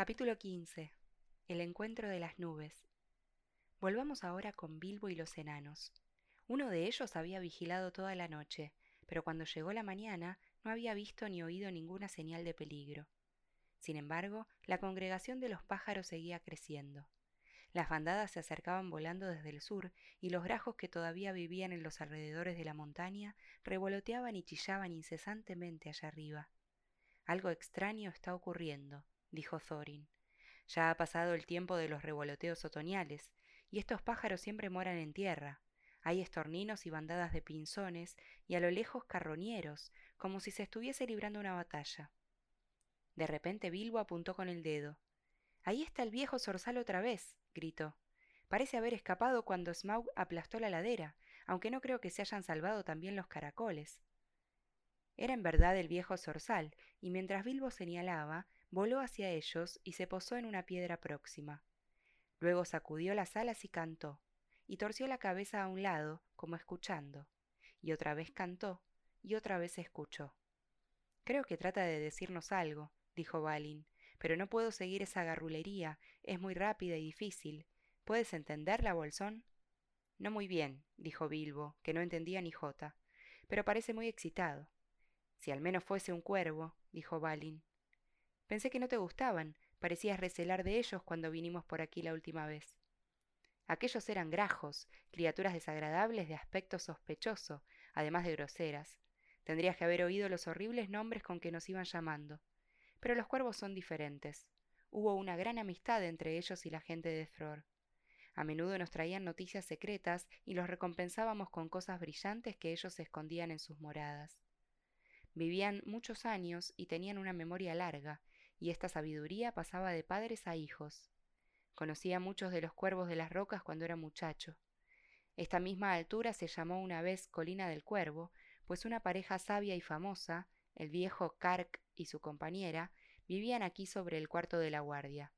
Capítulo 15. El encuentro de las nubes. Volvamos ahora con Bilbo y los enanos. Uno de ellos había vigilado toda la noche, pero cuando llegó la mañana no había visto ni oído ninguna señal de peligro. Sin embargo, la congregación de los pájaros seguía creciendo. Las bandadas se acercaban volando desde el sur, y los grajos que todavía vivían en los alrededores de la montaña revoloteaban y chillaban incesantemente allá arriba. Algo extraño está ocurriendo, dijo Thorin. Ya ha pasado el tiempo de los revoloteos otoñales, y estos pájaros siempre moran en tierra. Hay estorninos y bandadas de pinzones, y a lo lejos carroñeros, como si se estuviese librando una batalla. De repente Bilbo apuntó con el dedo. Ahí está el viejo zorzal otra vez, gritó. Parece haber escapado cuando Smaug aplastó la ladera, aunque no creo que se hayan salvado también los caracoles. Era en verdad el viejo zorzal, y mientras Bilbo señalaba, voló hacia ellos y se posó en una piedra próxima. Luego sacudió las alas y cantó, y torció la cabeza a un lado, como escuchando, y otra vez cantó, y otra vez escuchó. Creo que trata de decirnos algo, dijo Balin, pero no puedo seguir esa garrulería, es muy rápida y difícil. ¿Puedes entenderla, Bolsón? No muy bien, dijo Bilbo, que no entendía ni jota, pero parece muy excitado. Si al menos fuese un cuervo, dijo Balin. Pensé que no te gustaban, parecías recelar de ellos cuando vinimos por aquí la última vez. Aquellos eran grajos, criaturas desagradables de aspecto sospechoso, además de groseras. Tendrías que haber oído los horribles nombres con que nos iban llamando. Pero los cuervos son diferentes. Hubo una gran amistad entre ellos y la gente de Thror. A menudo nos traían noticias secretas y los recompensábamos con cosas brillantes que ellos escondían en sus moradas. Vivían muchos años y tenían una memoria larga, y esta sabiduría pasaba de padres a hijos. Conocía muchos de los cuervos de las rocas cuando era muchacho. Esta misma altura se llamó una vez Colina del Cuervo, pues una pareja sabia y famosa, el viejo Kark y su compañera, vivían aquí sobre el cuarto de la guardia.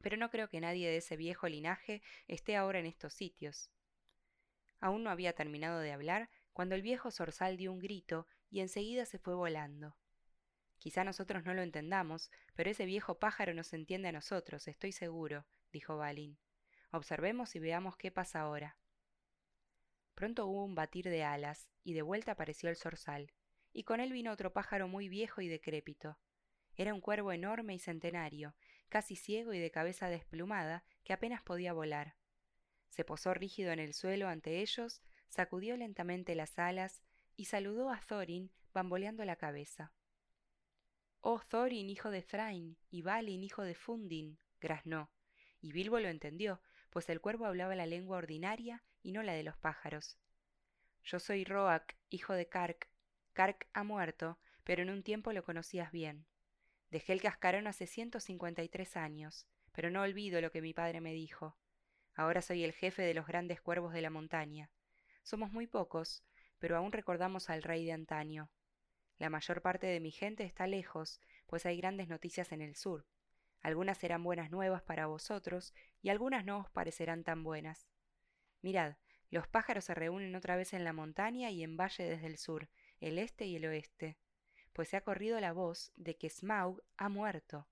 Pero no creo que nadie de ese viejo linaje esté ahora en estos sitios. Aún no había terminado de hablar cuando el viejo zorzal dio un grito y enseguida se fue volando. Quizá nosotros no lo entendamos, pero ese viejo pájaro nos entiende a nosotros, estoy seguro, dijo Balin. Observemos y veamos qué pasa ahora. Pronto hubo un batir de alas, y de vuelta apareció el zorzal, y con él vino otro pájaro muy viejo y decrépito. Era un cuervo enorme y centenario, casi ciego y de cabeza desplumada, que apenas podía volar. Se posó rígido en el suelo ante ellos, sacudió lentamente las alas y saludó a Thorin bamboleando la cabeza. Oh Thorin, hijo de Thrain, y Balin, hijo de Fundin, graznó, y Bilbo lo entendió, pues el cuervo hablaba la lengua ordinaria y no la de los pájaros. Yo soy Roak, hijo de Kark. Kark ha muerto, pero en un tiempo lo conocías bien. Dejé el cascarón hace ciento cincuenta y tres años, pero no olvido lo que mi padre me dijo. Ahora soy el jefe de los grandes cuervos de la montaña. Somos muy pocos, pero aún recordamos al rey de antaño. La mayor parte de mi gente está lejos, pues hay grandes noticias en el sur. Algunas serán buenas nuevas para vosotros y algunas no os parecerán tan buenas. Mirad, los pájaros se reúnen otra vez en la montaña y en valle desde el sur, el este y el oeste, pues se ha corrido la voz de que Smaug ha muerto.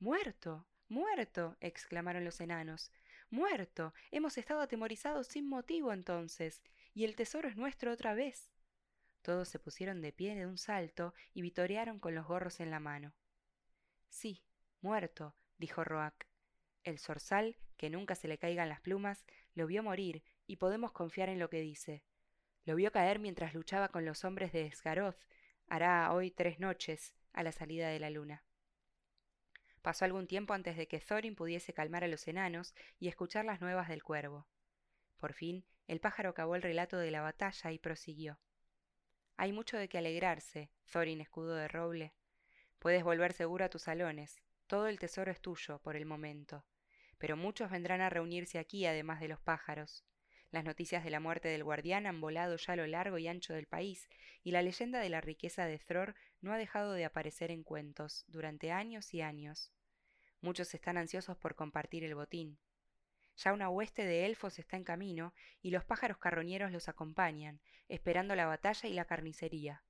¡Muerto! ¡Muerto! exclamaron los enanos. ¡Muerto! Hemos estado atemorizados sin motivo entonces, y el tesoro es nuestro otra vez. Todos se pusieron de pie de un salto y vitorearon con los gorros en la mano. Sí, muerto, dijo Roac. El zorzal, que nunca se le caigan las plumas, lo vio morir y podemos confiar en lo que dice. Lo vio caer mientras luchaba con los hombres de Esgaroz, hará hoy tres noches, a la salida de la luna. Pasó algún tiempo antes de que Thorin pudiese calmar a los enanos y escuchar las nuevas del cuervo. Por fin, el pájaro acabó el relato de la batalla y prosiguió. Hay mucho de qué alegrarse, Thorin escudo de roble. Puedes volver seguro a tus salones. Todo el tesoro es tuyo, por el momento. Pero muchos vendrán a reunirse aquí, además de los pájaros. Las noticias de la muerte del guardián han volado ya a lo largo y ancho del país, y la leyenda de la riqueza de Thror no ha dejado de aparecer en cuentos durante años y años. Muchos están ansiosos por compartir el botín. Ya una hueste de elfos está en camino, y los pájaros carroñeros los acompañan, esperando la batalla y la carnicería.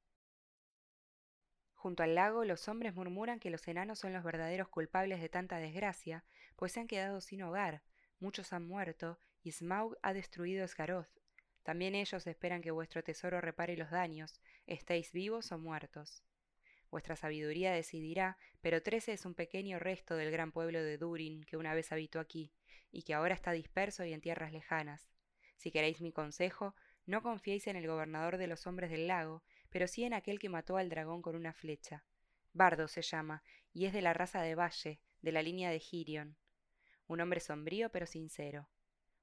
Junto al lago los hombres murmuran que los enanos son los verdaderos culpables de tanta desgracia, pues se han quedado sin hogar, muchos han muerto, y Smaug ha destruido Esgaroth. También ellos esperan que vuestro tesoro repare los daños, estéis vivos o muertos. Vuestra sabiduría decidirá, pero Trece es un pequeño resto del gran pueblo de Durin que una vez habitó aquí, y que ahora está disperso y en tierras lejanas. Si queréis mi consejo, no confiéis en el gobernador de los hombres del lago, pero sí en aquel que mató al dragón con una flecha. Bardo se llama, y es de la raza de Valle, de la línea de Girion. Un hombre sombrío pero sincero.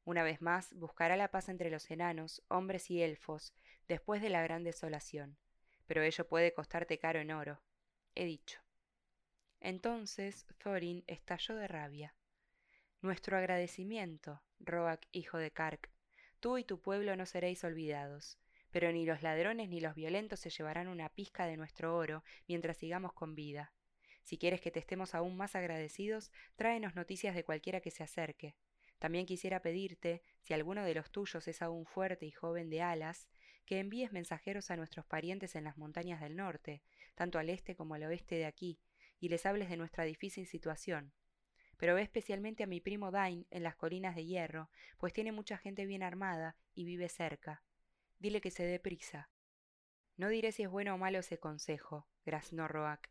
Una vez más buscará la paz entre los enanos, hombres y elfos, después de la gran desolación. Pero ello puede costarte caro en oro. He dicho. Entonces Thorin estalló de rabia. Nuestro agradecimiento, Roak, hijo de Kark. Tú y tu pueblo no seréis olvidados pero ni los ladrones ni los violentos se llevarán una pizca de nuestro oro mientras sigamos con vida. Si quieres que te estemos aún más agradecidos, tráenos noticias de cualquiera que se acerque. También quisiera pedirte, si alguno de los tuyos es aún fuerte y joven de alas, que envíes mensajeros a nuestros parientes en las montañas del norte, tanto al este como al oeste de aquí, y les hables de nuestra difícil situación. Pero ve especialmente a mi primo Dain en las colinas de hierro, pues tiene mucha gente bien armada y vive cerca. Dile que se dé prisa. No diré si es bueno o malo ese consejo, graznó Roak,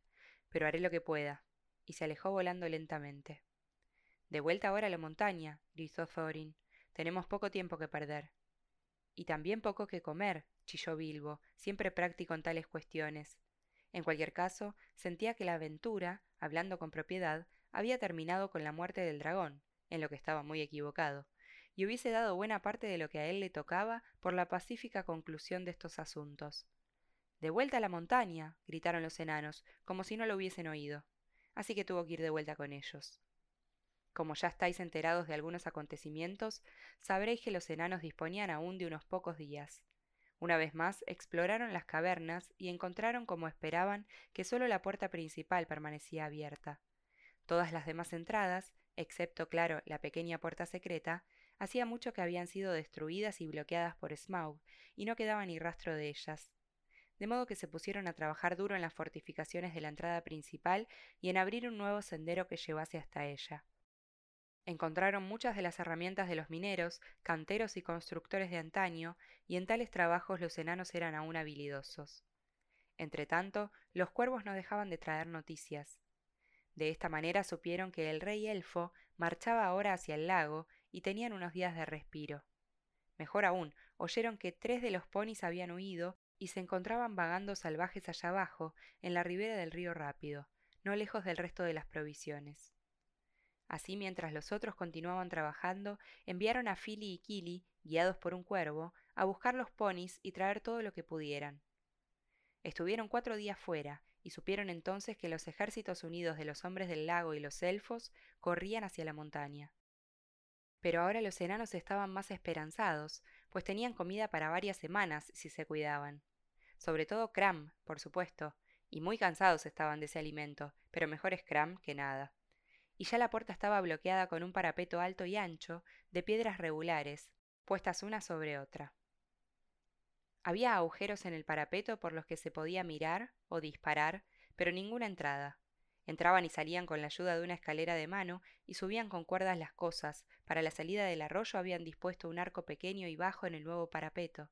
pero haré lo que pueda. Y se alejó volando lentamente. De vuelta ahora a la montaña, gritó Thorin. Tenemos poco tiempo que perder. Y también poco que comer, chilló Bilbo, siempre práctico en tales cuestiones. En cualquier caso, sentía que la aventura, hablando con propiedad, había terminado con la muerte del dragón, en lo que estaba muy equivocado y hubiese dado buena parte de lo que a él le tocaba por la pacífica conclusión de estos asuntos. De vuelta a la montaña, gritaron los enanos, como si no lo hubiesen oído. Así que tuvo que ir de vuelta con ellos. Como ya estáis enterados de algunos acontecimientos, sabréis que los enanos disponían aún de unos pocos días. Una vez más exploraron las cavernas y encontraron, como esperaban, que sólo la puerta principal permanecía abierta. Todas las demás entradas, excepto, claro, la pequeña puerta secreta, Hacía mucho que habían sido destruidas y bloqueadas por Smaug, y no quedaba ni rastro de ellas. De modo que se pusieron a trabajar duro en las fortificaciones de la entrada principal y en abrir un nuevo sendero que llevase hasta ella. Encontraron muchas de las herramientas de los mineros, canteros y constructores de antaño, y en tales trabajos los enanos eran aún habilidosos. Entretanto, los cuervos no dejaban de traer noticias. De esta manera supieron que el rey elfo marchaba ahora hacia el lago y tenían unos días de respiro. Mejor aún, oyeron que tres de los ponis habían huido y se encontraban vagando salvajes allá abajo, en la ribera del río Rápido, no lejos del resto de las provisiones. Así, mientras los otros continuaban trabajando, enviaron a Philly y Kili, guiados por un cuervo, a buscar los ponis y traer todo lo que pudieran. Estuvieron cuatro días fuera, y supieron entonces que los ejércitos unidos de los hombres del lago y los elfos corrían hacia la montaña. Pero ahora los enanos estaban más esperanzados, pues tenían comida para varias semanas si se cuidaban. Sobre todo Cram, por supuesto, y muy cansados estaban de ese alimento, pero mejor es Cram que nada. Y ya la puerta estaba bloqueada con un parapeto alto y ancho, de piedras regulares, puestas una sobre otra. Había agujeros en el parapeto por los que se podía mirar o disparar, pero ninguna entrada. Entraban y salían con la ayuda de una escalera de mano y subían con cuerdas las cosas. Para la salida del arroyo habían dispuesto un arco pequeño y bajo en el nuevo parapeto.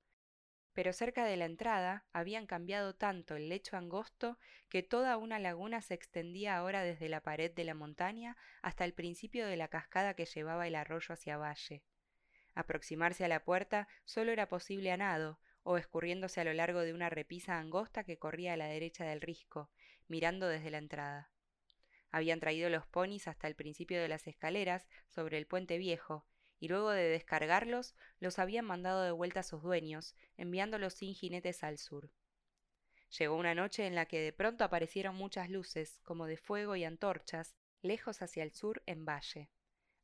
Pero cerca de la entrada habían cambiado tanto el lecho angosto que toda una laguna se extendía ahora desde la pared de la montaña hasta el principio de la cascada que llevaba el arroyo hacia valle. Aproximarse a la puerta solo era posible a nado, o escurriéndose a lo largo de una repisa angosta que corría a la derecha del risco, mirando desde la entrada. Habían traído los ponis hasta el principio de las escaleras sobre el puente viejo, y luego de descargarlos los habían mandado de vuelta a sus dueños, enviándolos sin jinetes al sur. Llegó una noche en la que de pronto aparecieron muchas luces, como de fuego y antorchas, lejos hacia el sur en valle.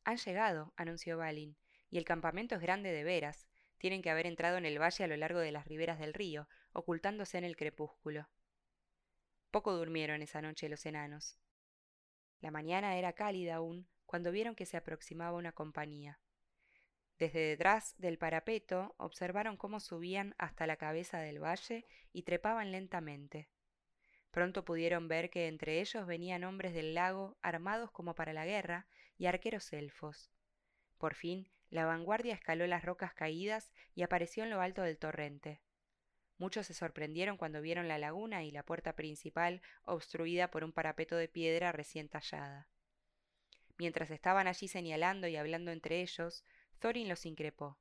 Han llegado, anunció Balin, y el campamento es grande de veras. Tienen que haber entrado en el valle a lo largo de las riberas del río, ocultándose en el crepúsculo. Poco durmieron esa noche los enanos. La mañana era cálida aún cuando vieron que se aproximaba una compañía. Desde detrás del parapeto observaron cómo subían hasta la cabeza del valle y trepaban lentamente. Pronto pudieron ver que entre ellos venían hombres del lago armados como para la guerra y arqueros elfos. Por fin, la vanguardia escaló las rocas caídas y apareció en lo alto del torrente. Muchos se sorprendieron cuando vieron la laguna y la puerta principal obstruida por un parapeto de piedra recién tallada. Mientras estaban allí señalando y hablando entre ellos, Thorin los increpó.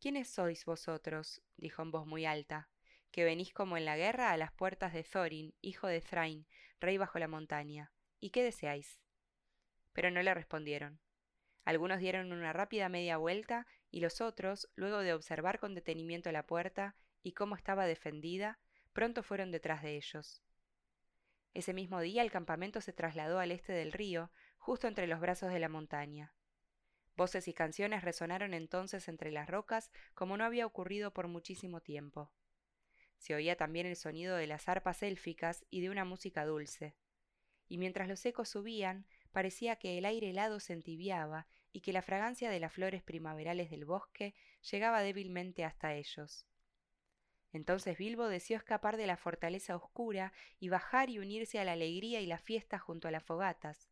¿Quiénes sois vosotros? dijo en voz muy alta, que venís como en la guerra a las puertas de Thorin, hijo de Thrain, rey bajo la montaña. ¿Y qué deseáis? Pero no le respondieron. Algunos dieron una rápida media vuelta y los otros, luego de observar con detenimiento la puerta y cómo estaba defendida, pronto fueron detrás de ellos. Ese mismo día el campamento se trasladó al este del río, justo entre los brazos de la montaña. Voces y canciones resonaron entonces entre las rocas como no había ocurrido por muchísimo tiempo. Se oía también el sonido de las arpas élficas y de una música dulce. Y mientras los ecos subían, parecía que el aire helado se entibiaba y que la fragancia de las flores primaverales del bosque llegaba débilmente hasta ellos. Entonces Bilbo deseó escapar de la fortaleza oscura y bajar y unirse a la alegría y la fiesta junto a las fogatas.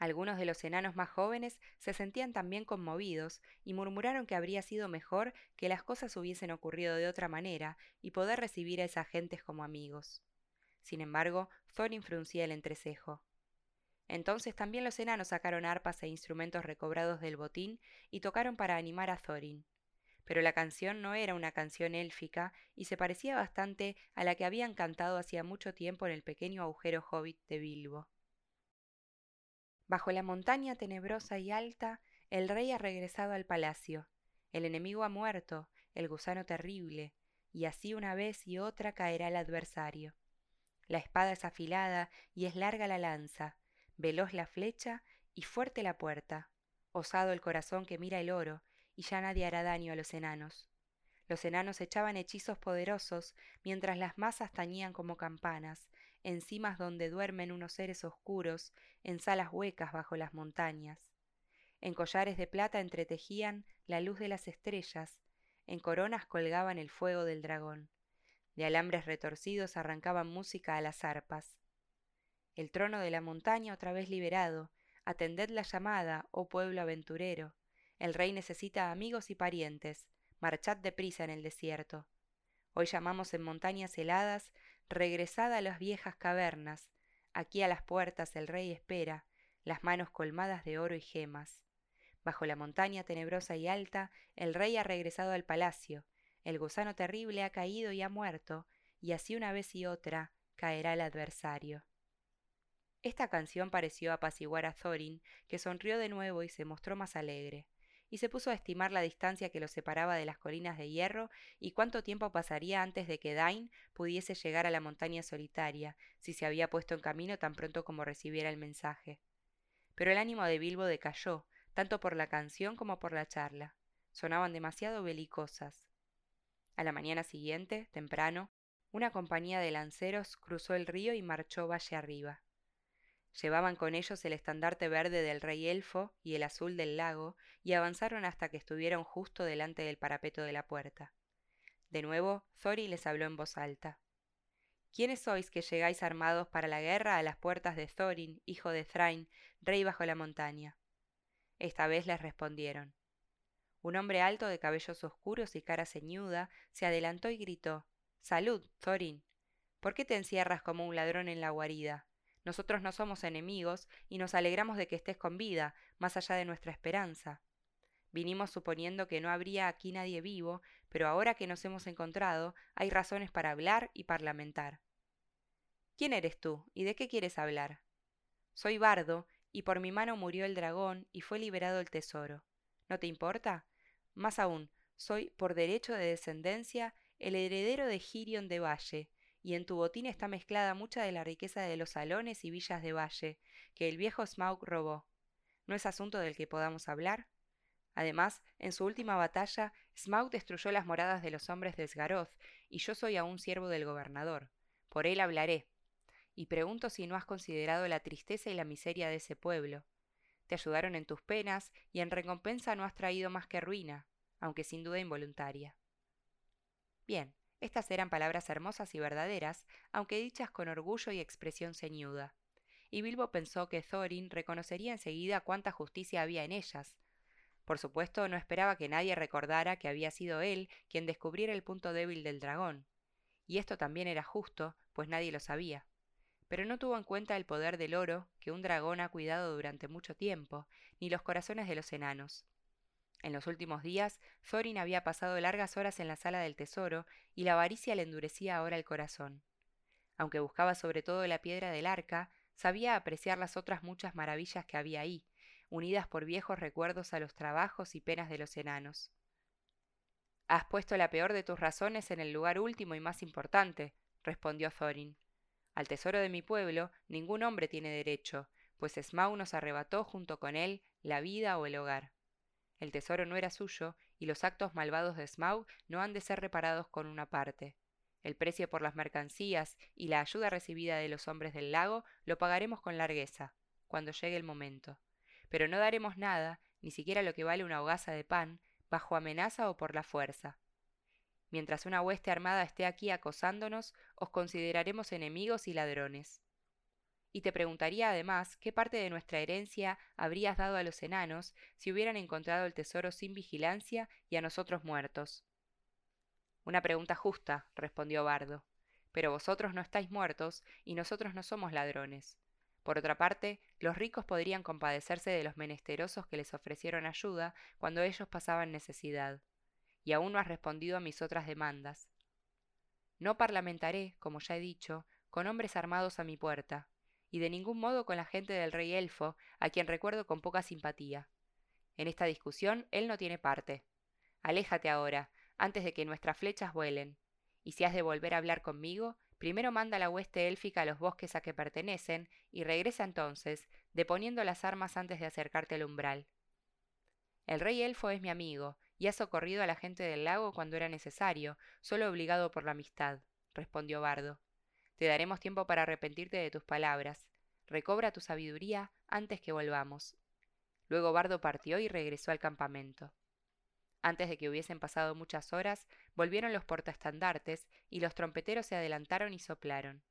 Algunos de los enanos más jóvenes se sentían también conmovidos y murmuraron que habría sido mejor que las cosas hubiesen ocurrido de otra manera y poder recibir a esas gentes como amigos. Sin embargo, Thorin fruncía el entrecejo. Entonces también los enanos sacaron arpas e instrumentos recobrados del botín y tocaron para animar a Thorin. Pero la canción no era una canción élfica y se parecía bastante a la que habían cantado hacía mucho tiempo en el pequeño agujero hobbit de Bilbo. Bajo la montaña tenebrosa y alta, el rey ha regresado al palacio. El enemigo ha muerto, el gusano terrible, y así una vez y otra caerá el adversario. La espada es afilada y es larga la lanza, veloz la flecha y fuerte la puerta, osado el corazón que mira el oro, y ya nadie hará daño a los enanos. Los enanos echaban hechizos poderosos, mientras las masas tañían como campanas, en cimas donde duermen unos seres oscuros, en salas huecas bajo las montañas. En collares de plata entretejían la luz de las estrellas, en coronas colgaban el fuego del dragón. De alambres retorcidos arrancaban música a las arpas. El trono de la montaña otra vez liberado, atended la llamada, oh pueblo aventurero. El rey necesita amigos y parientes, marchad deprisa en el desierto. Hoy llamamos en montañas heladas regresad a las viejas cavernas, aquí a las puertas el rey espera, las manos colmadas de oro y gemas. Bajo la montaña tenebrosa y alta, el rey ha regresado al palacio, el gusano terrible ha caído y ha muerto, y así una vez y otra caerá el adversario. Esta canción pareció apaciguar a Thorin, que sonrió de nuevo y se mostró más alegre y se puso a estimar la distancia que los separaba de las colinas de hierro y cuánto tiempo pasaría antes de que Dain pudiese llegar a la montaña solitaria, si se había puesto en camino tan pronto como recibiera el mensaje. Pero el ánimo de Bilbo decayó, tanto por la canción como por la charla. Sonaban demasiado belicosas. A la mañana siguiente, temprano, una compañía de lanceros cruzó el río y marchó valle arriba. Llevaban con ellos el estandarte verde del rey elfo y el azul del lago, y avanzaron hasta que estuvieron justo delante del parapeto de la puerta. De nuevo, Thori les habló en voz alta. ¿Quiénes sois que llegáis armados para la guerra a las puertas de Thorin, hijo de Thrain, rey bajo la montaña? Esta vez les respondieron. Un hombre alto de cabellos oscuros y cara ceñuda se adelantó y gritó Salud, Thorin. ¿Por qué te encierras como un ladrón en la guarida? Nosotros no somos enemigos y nos alegramos de que estés con vida, más allá de nuestra esperanza. Vinimos suponiendo que no habría aquí nadie vivo, pero ahora que nos hemos encontrado, hay razones para hablar y parlamentar. ¿Quién eres tú y de qué quieres hablar? Soy Bardo, y por mi mano murió el dragón y fue liberado el tesoro. ¿No te importa? Más aún, soy, por derecho de descendencia, el heredero de Girion de Valle, y en tu botín está mezclada mucha de la riqueza de los salones y villas de valle, que el viejo Smaug robó. ¿No es asunto del que podamos hablar? Además, en su última batalla, Smaug destruyó las moradas de los hombres de Sgaroth, y yo soy aún siervo del gobernador. Por él hablaré. Y pregunto si no has considerado la tristeza y la miseria de ese pueblo. Te ayudaron en tus penas, y en recompensa no has traído más que ruina, aunque sin duda involuntaria. Bien, Estas eran palabras hermosas y verdaderas, aunque dichas con orgullo y expresión ceñuda. Y Bilbo pensó que Thorin reconocería enseguida cuánta justicia había en ellas. Por supuesto, no esperaba que nadie recordara que había sido él quien descubriera el punto débil del dragón. Y esto también era justo, pues nadie lo sabía. Pero no tuvo en cuenta el poder del oro que un dragón ha cuidado durante mucho tiempo, ni los corazones de los enanos. En los últimos días, Thorin había pasado largas horas en la sala del tesoro y la avaricia le endurecía ahora el corazón. Aunque buscaba sobre todo la piedra del arca, sabía apreciar las otras muchas maravillas que había ahí, unidas por viejos recuerdos a los trabajos y penas de los enanos. Has puesto la peor de tus razones en el lugar último y más importante, respondió Thorin. Al tesoro de mi pueblo ningún hombre tiene derecho, pues Smaug nos arrebató junto con él la vida o el hogar. El tesoro no era suyo, y los actos malvados de Smaug no han de ser reparados con una parte. El precio por las mercancías y la ayuda recibida de los hombres del lago lo pagaremos con largueza, cuando llegue el momento. Pero no daremos nada, ni siquiera lo que vale una hogaza de pan, bajo amenaza o por la fuerza. Mientras una hueste armada esté aquí acosándonos, os consideraremos enemigos y ladrones y te preguntaría además qué parte de nuestra herencia habrías dado a los enanos si hubieran encontrado el tesoro sin vigilancia y a nosotros muertos. Una pregunta justa, respondió Bardo. Pero vosotros no estáis muertos y nosotros no somos ladrones. Por otra parte, los ricos podrían compadecerse de los menesterosos que les ofrecieron ayuda cuando ellos pasaban necesidad. Y aún no has respondido a mis otras demandas. No parlamentaré, como ya he dicho, con hombres armados a mi puerta, y de ningún modo con la gente del rey elfo, a quien recuerdo con poca simpatía. En esta discusión él no tiene parte. Aléjate ahora, antes de que nuestras flechas vuelen. Y si has de volver a hablar conmigo, primero manda la hueste élfica a los bosques a que pertenecen, y regresa entonces, deponiendo las armas antes de acercarte al umbral. El rey elfo es mi amigo, y ha socorrido a la gente del lago cuando era necesario, solo obligado por la amistad, respondió Bardo. Te daremos tiempo para arrepentirte de tus palabras. Recobra tu sabiduría antes que volvamos. Luego Bardo partió y regresó al campamento. Antes de que hubiesen pasado muchas horas, volvieron los portaestandartes y los trompeteros se adelantaron y soplaron.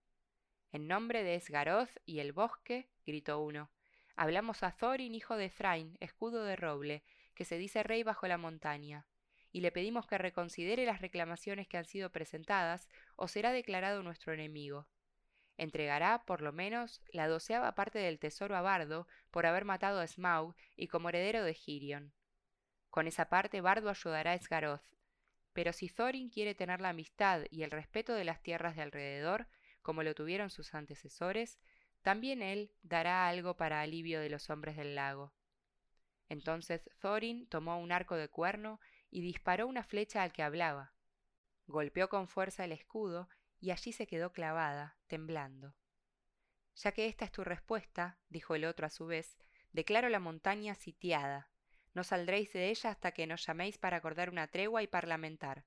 En nombre de Esgaroth y el bosque, gritó uno, hablamos a Thorin, hijo de Thrain, escudo de roble, que se dice rey bajo la montaña y le pedimos que reconsidere las reclamaciones que han sido presentadas o será declarado nuestro enemigo. Entregará, por lo menos, la doceava parte del tesoro a Bardo por haber matado a Smaug y como heredero de Girion. Con esa parte Bardo ayudará a Esgaroth. Pero si Thorin quiere tener la amistad y el respeto de las tierras de alrededor, como lo tuvieron sus antecesores, también él dará algo para alivio de los hombres del lago. Entonces Thorin tomó un arco de cuerno y disparó una flecha al que hablaba. Golpeó con fuerza el escudo y allí se quedó clavada, temblando. Ya que esta es tu respuesta, dijo el otro a su vez, declaro la montaña sitiada. No saldréis de ella hasta que nos llaméis para acordar una tregua y parlamentar.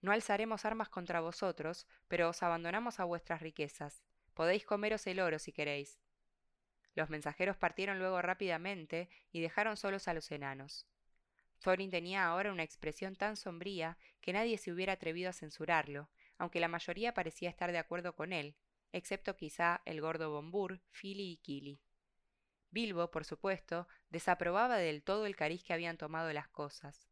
No alzaremos armas contra vosotros, pero os abandonamos a vuestras riquezas. Podéis comeros el oro si queréis. Los mensajeros partieron luego rápidamente y dejaron solos a los enanos. Thorin tenía ahora una expresión tan sombría que nadie se hubiera atrevido a censurarlo, aunque la mayoría parecía estar de acuerdo con él, excepto quizá el gordo Bombur, Fili y Kili. Bilbo, por supuesto, desaprobaba del todo el cariz que habían tomado las cosas.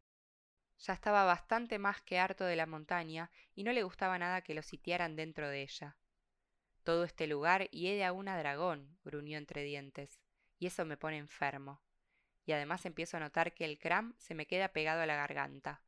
Ya estaba bastante más que harto de la montaña y no le gustaba nada que lo sitiaran dentro de ella. Todo este lugar hiede a una dragón, gruñó entre dientes, y eso me pone enfermo y además empiezo a notar que el cram se me queda pegado a la garganta.